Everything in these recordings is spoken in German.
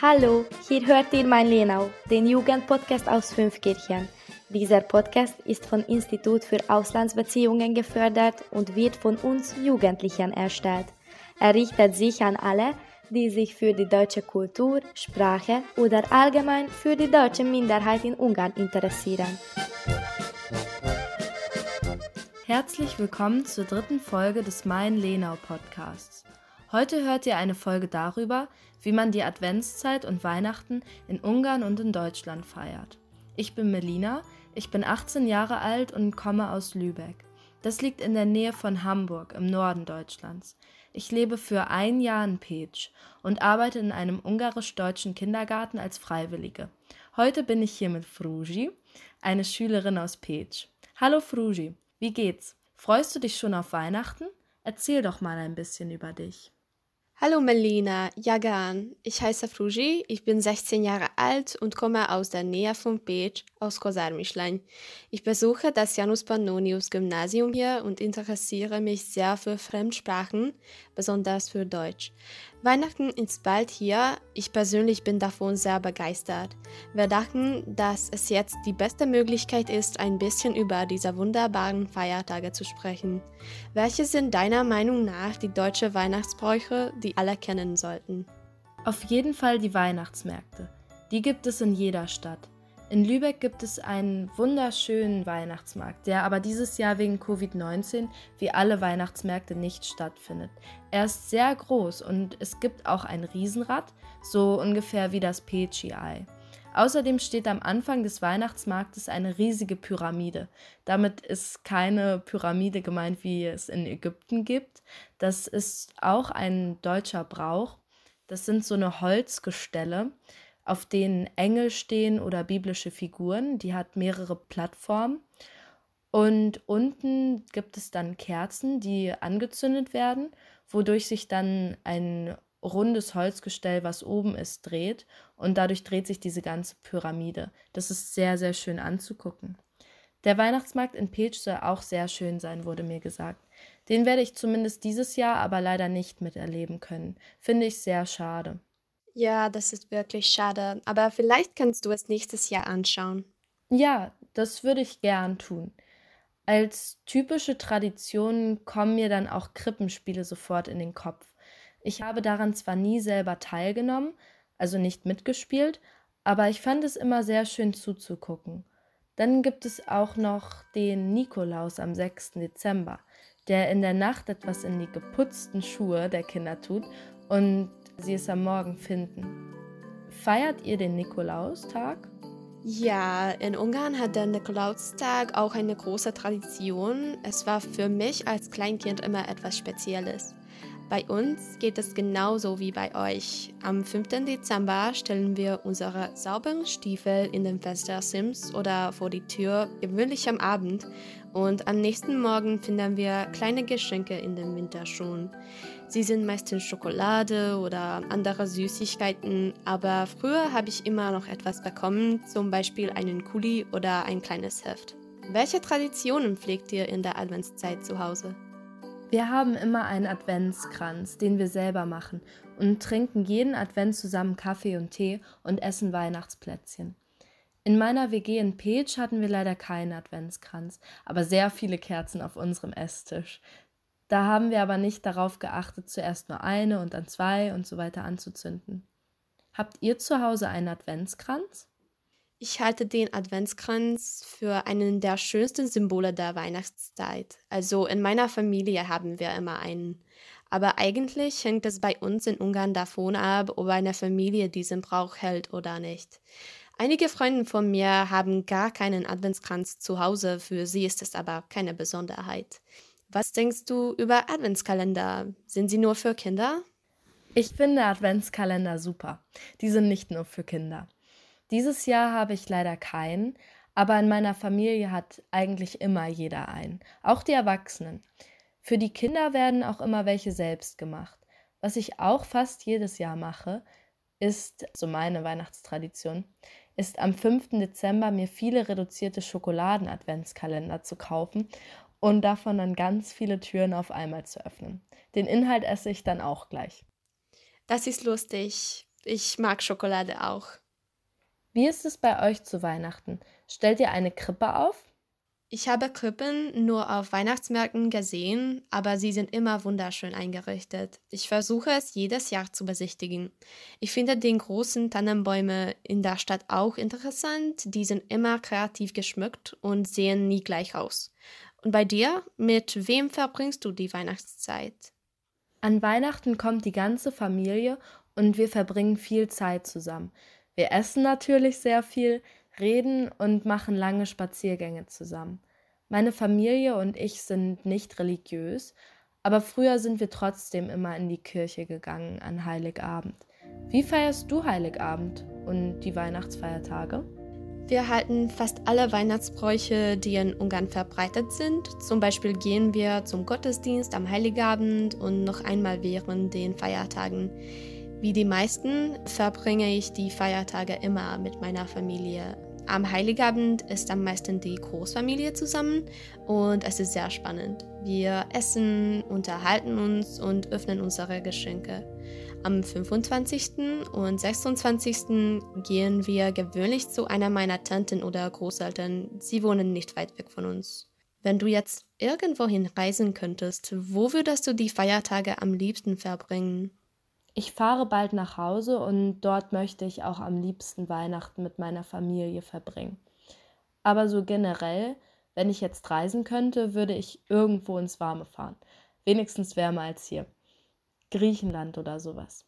Hallo, hier hört ihr mein Lenau, den Jugendpodcast aus Fünfkirchen. Dieser Podcast ist vom Institut für Auslandsbeziehungen gefördert und wird von uns Jugendlichen erstellt. Er richtet sich an alle, die sich für die deutsche Kultur, Sprache oder allgemein für die deutsche Minderheit in Ungarn interessieren. Herzlich willkommen zur dritten Folge des Mein Lenau Podcasts. Heute hört ihr eine Folge darüber, wie man die Adventszeit und Weihnachten in Ungarn und in Deutschland feiert. Ich bin Melina, ich bin 18 Jahre alt und komme aus Lübeck. Das liegt in der Nähe von Hamburg im Norden Deutschlands. Ich lebe für ein Jahr in Pécs und arbeite in einem ungarisch-deutschen Kindergarten als Freiwillige. Heute bin ich hier mit Fruji, eine Schülerin aus Pécs. Hallo Fruji, wie geht's? Freust du dich schon auf Weihnachten? Erzähl doch mal ein bisschen über dich. Hallo Melina, Jagan. Ich heiße Fruji, ich bin 16 Jahre alt und komme aus der Nähe von Peć aus Kosarmischlein. Ich besuche das Janus Pannonius Gymnasium hier und interessiere mich sehr für Fremdsprachen, besonders für Deutsch. Weihnachten ist bald hier. Ich persönlich bin davon sehr begeistert. Wir dachten, dass es jetzt die beste Möglichkeit ist, ein bisschen über diese wunderbaren Feiertage zu sprechen. Welche sind deiner Meinung nach die deutsche Weihnachtsbräuche, die alle kennen sollten? Auf jeden Fall die Weihnachtsmärkte. Die gibt es in jeder Stadt. In Lübeck gibt es einen wunderschönen Weihnachtsmarkt, der aber dieses Jahr wegen Covid-19 wie alle Weihnachtsmärkte nicht stattfindet. Er ist sehr groß und es gibt auch ein Riesenrad, so ungefähr wie das Peci-Ei. Außerdem steht am Anfang des Weihnachtsmarktes eine riesige Pyramide. Damit ist keine Pyramide gemeint, wie es in Ägypten gibt. Das ist auch ein deutscher Brauch. Das sind so eine Holzgestelle auf denen Engel stehen oder biblische Figuren. Die hat mehrere Plattformen. Und unten gibt es dann Kerzen, die angezündet werden, wodurch sich dann ein rundes Holzgestell, was oben ist, dreht. Und dadurch dreht sich diese ganze Pyramide. Das ist sehr, sehr schön anzugucken. Der Weihnachtsmarkt in Peć soll auch sehr schön sein, wurde mir gesagt. Den werde ich zumindest dieses Jahr aber leider nicht miterleben können. Finde ich sehr schade. Ja, das ist wirklich schade. Aber vielleicht kannst du es nächstes Jahr anschauen. Ja, das würde ich gern tun. Als typische Tradition kommen mir dann auch Krippenspiele sofort in den Kopf. Ich habe daran zwar nie selber teilgenommen, also nicht mitgespielt, aber ich fand es immer sehr schön zuzugucken. Dann gibt es auch noch den Nikolaus am 6. Dezember, der in der Nacht etwas in die geputzten Schuhe der Kinder tut und sie es am Morgen finden. Feiert ihr den Nikolaustag? Ja, in Ungarn hat der Nikolaustag auch eine große Tradition. Es war für mich als Kleinkind immer etwas Spezielles. Bei uns geht es genauso wie bei euch. Am 5. Dezember stellen wir unsere sauberen Stiefel in den Fenstersims oder vor die Tür, gewöhnlich am Abend, und am nächsten Morgen finden wir kleine Geschenke in den Winterschuhen. Sie sind meistens Schokolade oder andere Süßigkeiten, aber früher habe ich immer noch etwas bekommen, zum Beispiel einen Kuli oder ein kleines Heft. Welche Traditionen pflegt ihr in der Adventszeit zu Hause? Wir haben immer einen Adventskranz, den wir selber machen und trinken jeden Advent zusammen Kaffee und Tee und essen Weihnachtsplätzchen. In meiner WG in Peć hatten wir leider keinen Adventskranz, aber sehr viele Kerzen auf unserem Esstisch. Da haben wir aber nicht darauf geachtet, zuerst nur eine und dann zwei und so weiter anzuzünden. Habt ihr zu Hause einen Adventskranz? Ich halte den Adventskranz für einen der schönsten Symbole der Weihnachtszeit. Also in meiner Familie haben wir immer einen. Aber eigentlich hängt es bei uns in Ungarn davon ab, ob eine Familie diesen Brauch hält oder nicht. Einige Freunde von mir haben gar keinen Adventskranz zu Hause, für sie ist es aber keine Besonderheit. Was denkst du über Adventskalender? Sind sie nur für Kinder? Ich finde Adventskalender super. Die sind nicht nur für Kinder. Dieses Jahr habe ich leider keinen, aber in meiner Familie hat eigentlich immer jeder einen, auch die Erwachsenen. Für die Kinder werden auch immer welche selbst gemacht. Was ich auch fast jedes Jahr mache, ist, so meine Weihnachtstradition, ist am 5. Dezember mir viele reduzierte Schokoladen-Adventskalender zu kaufen und davon dann ganz viele Türen auf einmal zu öffnen. Den Inhalt esse ich dann auch gleich. Das ist lustig. Ich mag Schokolade auch. Wie ist es bei euch zu Weihnachten? Stellt ihr eine Krippe auf? Ich habe Krippen nur auf Weihnachtsmärkten gesehen, aber sie sind immer wunderschön eingerichtet. Ich versuche es jedes Jahr zu besichtigen. Ich finde den großen Tannenbäume in der Stadt auch interessant. Die sind immer kreativ geschmückt und sehen nie gleich aus. Und bei dir, mit wem verbringst du die Weihnachtszeit? An Weihnachten kommt die ganze Familie und wir verbringen viel Zeit zusammen. Wir essen natürlich sehr viel, reden und machen lange Spaziergänge zusammen. Meine Familie und ich sind nicht religiös, aber früher sind wir trotzdem immer in die Kirche gegangen an Heiligabend. Wie feierst du Heiligabend und die Weihnachtsfeiertage? Wir halten fast alle Weihnachtsbräuche, die in Ungarn verbreitet sind. Zum Beispiel gehen wir zum Gottesdienst am Heiligabend und noch einmal während den Feiertagen. Wie die meisten verbringe ich die Feiertage immer mit meiner Familie am Heiligabend ist am meisten die Großfamilie zusammen und es ist sehr spannend. Wir essen, unterhalten uns und öffnen unsere Geschenke. Am 25. und 26. gehen wir gewöhnlich zu einer meiner Tanten oder Großeltern. Sie wohnen nicht weit weg von uns. Wenn du jetzt irgendwohin reisen könntest, wo würdest du die Feiertage am liebsten verbringen? Ich fahre bald nach Hause und dort möchte ich auch am liebsten Weihnachten mit meiner Familie verbringen. Aber so generell, wenn ich jetzt reisen könnte, würde ich irgendwo ins Warme fahren. Wenigstens wärmer als hier. Griechenland oder sowas.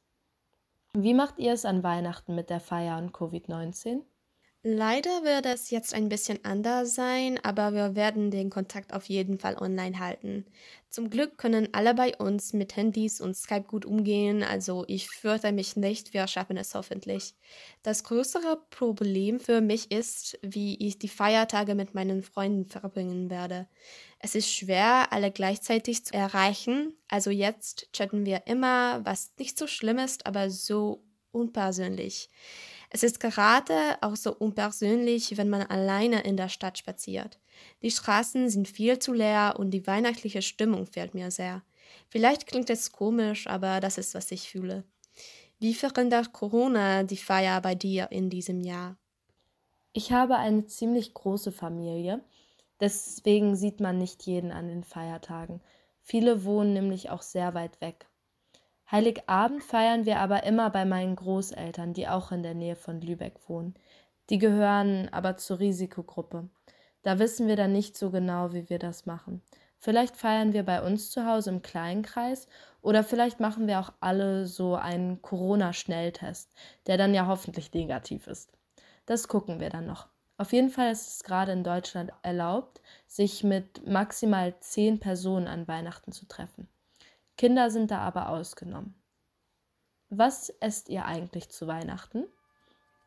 Wie macht ihr es an Weihnachten mit der Feier und Covid-19? Leider wird es jetzt ein bisschen anders sein, aber wir werden den Kontakt auf jeden Fall online halten. Zum Glück können alle bei uns mit Handys und Skype gut umgehen, also ich fürchte mich nicht, wir schaffen es hoffentlich. Das größere Problem für mich ist, wie ich die Feiertage mit meinen Freunden verbringen werde. Es ist schwer, alle gleichzeitig zu erreichen, also jetzt chatten wir immer, was nicht so schlimm ist, aber so unpersönlich. Es ist gerade auch so unpersönlich, wenn man alleine in der Stadt spaziert. Die Straßen sind viel zu leer und die weihnachtliche Stimmung fehlt mir sehr. Vielleicht klingt es komisch, aber das ist, was ich fühle. Wie verändert Corona die Feier bei dir in diesem Jahr? Ich habe eine ziemlich große Familie, deswegen sieht man nicht jeden an den Feiertagen. Viele wohnen nämlich auch sehr weit weg. Heiligabend feiern wir aber immer bei meinen Großeltern, die auch in der Nähe von Lübeck wohnen. Die gehören aber zur Risikogruppe. Da wissen wir dann nicht so genau, wie wir das machen. Vielleicht feiern wir bei uns zu Hause im kleinen Kreis oder vielleicht machen wir auch alle so einen Corona-Schnelltest, der dann ja hoffentlich negativ ist. Das gucken wir dann noch. Auf jeden Fall ist es gerade in Deutschland erlaubt, sich mit maximal zehn Personen an Weihnachten zu treffen. Kinder sind da aber ausgenommen. Was esst ihr eigentlich zu Weihnachten?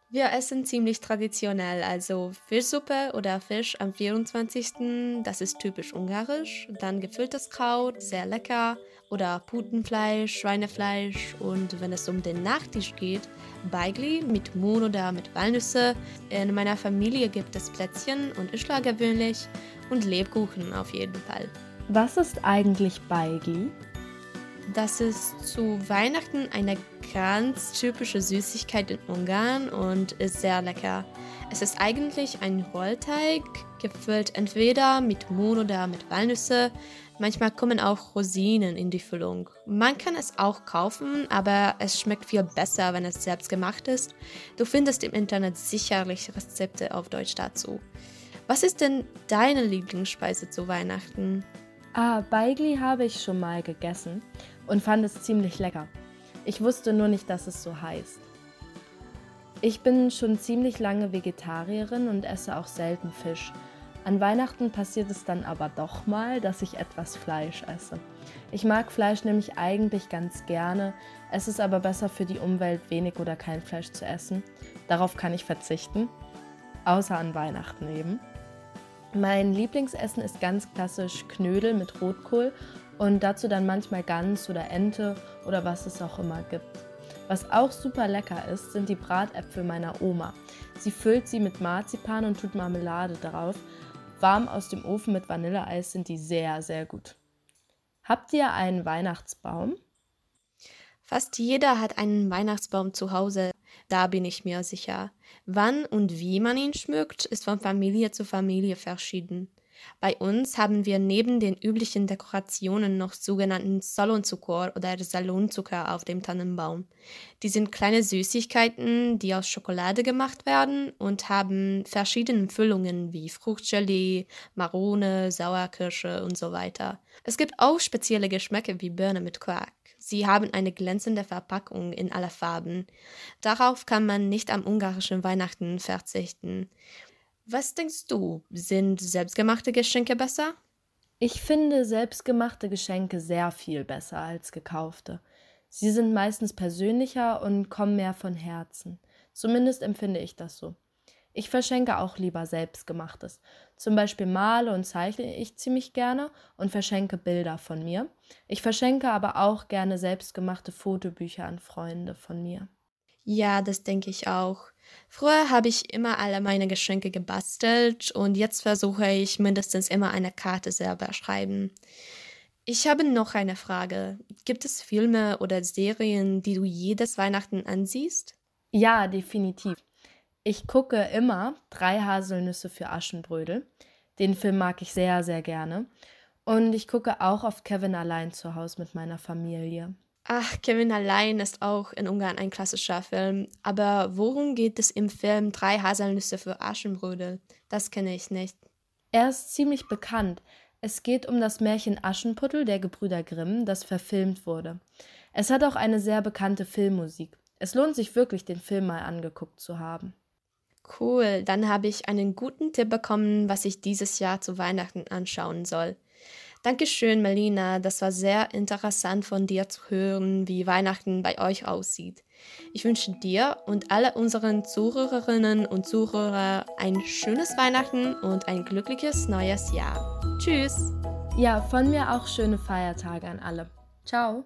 Wir essen ziemlich traditionell, also Fischsuppe oder Fisch am 24. Das ist typisch ungarisch. Dann gefülltes Kraut, sehr lecker. Oder Putenfleisch, Schweinefleisch. Und wenn es um den Nachtisch geht, Beigli mit Mohn oder mit Walnüsse. In meiner Familie gibt es Plätzchen und Ischla gewöhnlich. Und Lebkuchen auf jeden Fall. Was ist eigentlich Beigli? Das ist zu Weihnachten eine ganz typische Süßigkeit in Ungarn und ist sehr lecker. Es ist eigentlich ein Rollteig, gefüllt entweder mit Mohn oder mit Walnüsse. Manchmal kommen auch Rosinen in die Füllung. Man kann es auch kaufen, aber es schmeckt viel besser, wenn es selbst gemacht ist. Du findest im Internet sicherlich Rezepte auf Deutsch dazu. Was ist denn deine Lieblingsspeise zu Weihnachten? Ah, Beigli habe ich schon mal gegessen und fand es ziemlich lecker. Ich wusste nur nicht, dass es so heißt. Ich bin schon ziemlich lange Vegetarierin und esse auch selten Fisch. An Weihnachten passiert es dann aber doch mal, dass ich etwas Fleisch esse. Ich mag Fleisch nämlich eigentlich ganz gerne, es ist aber besser für die Umwelt, wenig oder kein Fleisch zu essen. Darauf kann ich verzichten, außer an Weihnachten eben. Mein Lieblingsessen ist ganz klassisch Knödel mit Rotkohl und dazu dann manchmal Gans oder Ente oder was es auch immer gibt. Was auch super lecker ist, sind die Bratäpfel meiner Oma. Sie füllt sie mit Marzipan und tut Marmelade darauf. Warm aus dem Ofen mit Vanilleeis sind die sehr, sehr gut. Habt ihr einen Weihnachtsbaum? Fast jeder hat einen Weihnachtsbaum zu Hause, da bin ich mir sicher. Wann und wie man ihn schmückt, ist von Familie zu Familie verschieden. Bei uns haben wir neben den üblichen Dekorationen noch sogenannten Salonzucker oder Salonzucker auf dem Tannenbaum. Die sind kleine Süßigkeiten, die aus Schokolade gemacht werden und haben verschiedene Füllungen wie Fruchtgelee, Marone, Sauerkirsche und so weiter. Es gibt auch spezielle Geschmäcke wie Birne mit Quark. Sie haben eine glänzende Verpackung in aller Farben. Darauf kann man nicht am ungarischen Weihnachten verzichten. Was denkst du, sind selbstgemachte Geschenke besser? Ich finde selbstgemachte Geschenke sehr viel besser als gekaufte. Sie sind meistens persönlicher und kommen mehr von Herzen. Zumindest empfinde ich das so. Ich verschenke auch lieber selbstgemachtes. Zum Beispiel male und zeichne ich ziemlich gerne und verschenke Bilder von mir. Ich verschenke aber auch gerne selbstgemachte Fotobücher an Freunde von mir. Ja, das denke ich auch. Früher habe ich immer alle meine Geschenke gebastelt und jetzt versuche ich mindestens immer eine Karte selber schreiben. Ich habe noch eine Frage. Gibt es Filme oder Serien, die du jedes Weihnachten ansiehst? Ja, definitiv. Ich gucke immer drei Haselnüsse für Aschenbrödel. Den Film mag ich sehr, sehr gerne. Und ich gucke auch auf Kevin allein zu Hause mit meiner Familie. Ach, Kevin allein ist auch in Ungarn ein klassischer Film. Aber worum geht es im Film Drei Haselnüsse für Aschenbrödel? Das kenne ich nicht. Er ist ziemlich bekannt. Es geht um das Märchen Aschenputtel der Gebrüder Grimm, das verfilmt wurde. Es hat auch eine sehr bekannte Filmmusik. Es lohnt sich wirklich, den Film mal angeguckt zu haben. Cool, dann habe ich einen guten Tipp bekommen, was ich dieses Jahr zu Weihnachten anschauen soll. Dankeschön, Melina. Das war sehr interessant von dir zu hören, wie Weihnachten bei euch aussieht. Ich wünsche dir und alle unseren Zuhörerinnen und Zuhörer ein schönes Weihnachten und ein glückliches neues Jahr. Tschüss. Ja, von mir auch schöne Feiertage an alle. Ciao.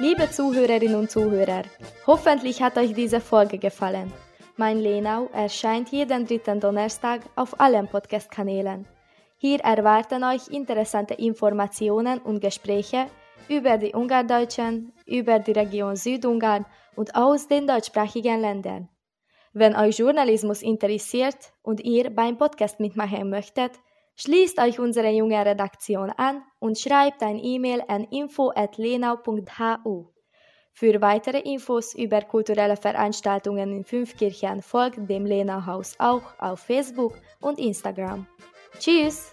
Liebe Zuhörerinnen und Zuhörer, hoffentlich hat euch diese Folge gefallen. Mein Lenau erscheint jeden dritten Donnerstag auf allen Podcast-Kanälen. Hier erwarten euch interessante Informationen und Gespräche über die Ungardeutschen, über die Region Südungarn und aus den deutschsprachigen Ländern. Wenn euch Journalismus interessiert und ihr beim Podcast mitmachen möchtet, Schließt euch unsere junge Redaktion an und schreibt ein E-Mail an info.lenau.hu. Für weitere Infos über kulturelle Veranstaltungen in Fünfkirchen folgt dem Lena Haus auch auf Facebook und Instagram. Tschüss!